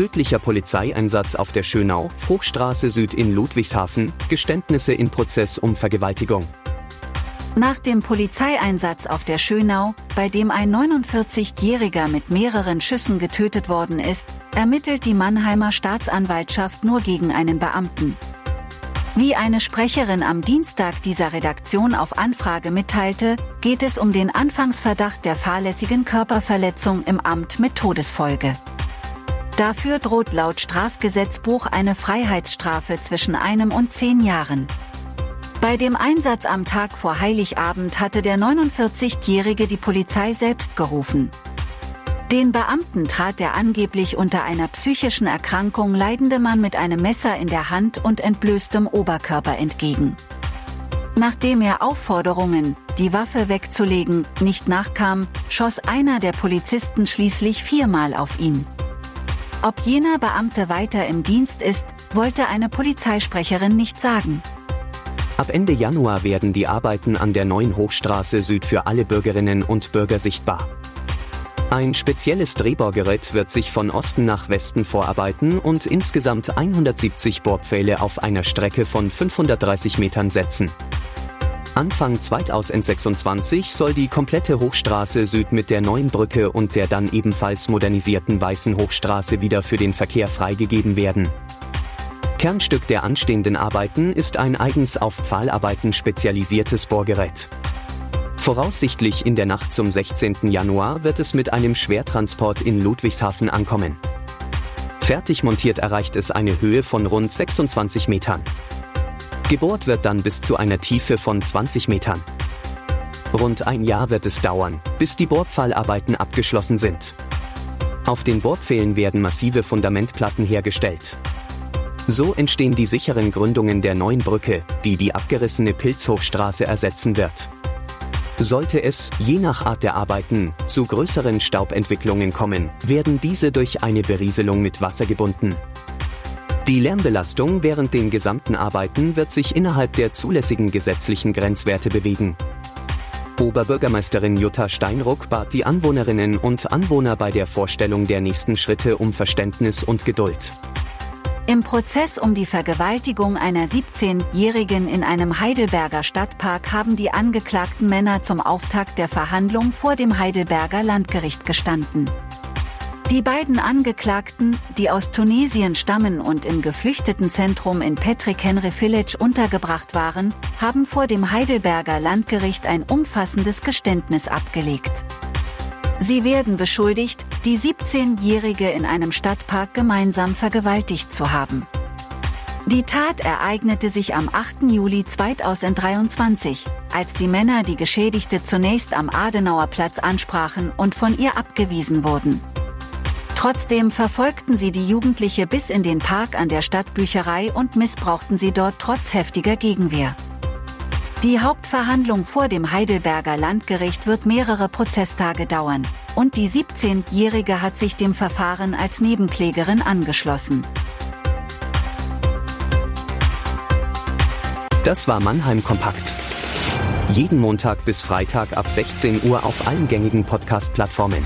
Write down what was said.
Tödlicher Polizeieinsatz auf der Schönau, Hochstraße Süd in Ludwigshafen, Geständnisse in Prozess um Vergewaltigung. Nach dem Polizeieinsatz auf der Schönau, bei dem ein 49-Jähriger mit mehreren Schüssen getötet worden ist, ermittelt die Mannheimer Staatsanwaltschaft nur gegen einen Beamten. Wie eine Sprecherin am Dienstag dieser Redaktion auf Anfrage mitteilte, geht es um den Anfangsverdacht der fahrlässigen Körperverletzung im Amt mit Todesfolge. Dafür droht laut Strafgesetzbuch eine Freiheitsstrafe zwischen einem und zehn Jahren. Bei dem Einsatz am Tag vor Heiligabend hatte der 49-Jährige die Polizei selbst gerufen. Den Beamten trat der angeblich unter einer psychischen Erkrankung leidende Mann mit einem Messer in der Hand und entblößtem Oberkörper entgegen. Nachdem er Aufforderungen, die Waffe wegzulegen, nicht nachkam, schoss einer der Polizisten schließlich viermal auf ihn. Ob jener Beamte weiter im Dienst ist, wollte eine Polizeisprecherin nicht sagen. Ab Ende Januar werden die Arbeiten an der neuen Hochstraße Süd für alle Bürgerinnen und Bürger sichtbar. Ein spezielles Drehbohrgerät wird sich von Osten nach Westen vorarbeiten und insgesamt 170 Bohrpfähle auf einer Strecke von 530 Metern setzen. Anfang 2026 soll die komplette Hochstraße Süd mit der neuen Brücke und der dann ebenfalls modernisierten Weißen Hochstraße wieder für den Verkehr freigegeben werden. Kernstück der anstehenden Arbeiten ist ein eigens auf Pfahlarbeiten spezialisiertes Bohrgerät. Voraussichtlich in der Nacht zum 16. Januar wird es mit einem Schwertransport in Ludwigshafen ankommen. Fertig montiert erreicht es eine Höhe von rund 26 Metern. Gebohrt wird dann bis zu einer Tiefe von 20 Metern. Rund ein Jahr wird es dauern, bis die Bohrpfahlarbeiten abgeschlossen sind. Auf den Bohrpfählen werden massive Fundamentplatten hergestellt. So entstehen die sicheren Gründungen der neuen Brücke, die die abgerissene Pilzhochstraße ersetzen wird. Sollte es, je nach Art der Arbeiten, zu größeren Staubentwicklungen kommen, werden diese durch eine Berieselung mit Wasser gebunden. Die Lärmbelastung während den gesamten Arbeiten wird sich innerhalb der zulässigen gesetzlichen Grenzwerte bewegen. Oberbürgermeisterin Jutta Steinruck bat die Anwohnerinnen und Anwohner bei der Vorstellung der nächsten Schritte um Verständnis und Geduld. Im Prozess um die Vergewaltigung einer 17-Jährigen in einem Heidelberger Stadtpark haben die angeklagten Männer zum Auftakt der Verhandlung vor dem Heidelberger Landgericht gestanden. Die beiden Angeklagten, die aus Tunesien stammen und im Geflüchtetenzentrum in Patrick Henry Village untergebracht waren, haben vor dem Heidelberger Landgericht ein umfassendes Geständnis abgelegt. Sie werden beschuldigt, die 17-Jährige in einem Stadtpark gemeinsam vergewaltigt zu haben. Die Tat ereignete sich am 8. Juli 2023, als die Männer die Geschädigte zunächst am Adenauerplatz ansprachen und von ihr abgewiesen wurden. Trotzdem verfolgten sie die Jugendliche bis in den Park an der Stadtbücherei und missbrauchten sie dort trotz heftiger Gegenwehr. Die Hauptverhandlung vor dem Heidelberger Landgericht wird mehrere Prozesstage dauern, und die 17-Jährige hat sich dem Verfahren als Nebenklägerin angeschlossen. Das war Mannheim Kompakt. Jeden Montag bis Freitag ab 16 Uhr auf allen gängigen Podcast-Plattformen.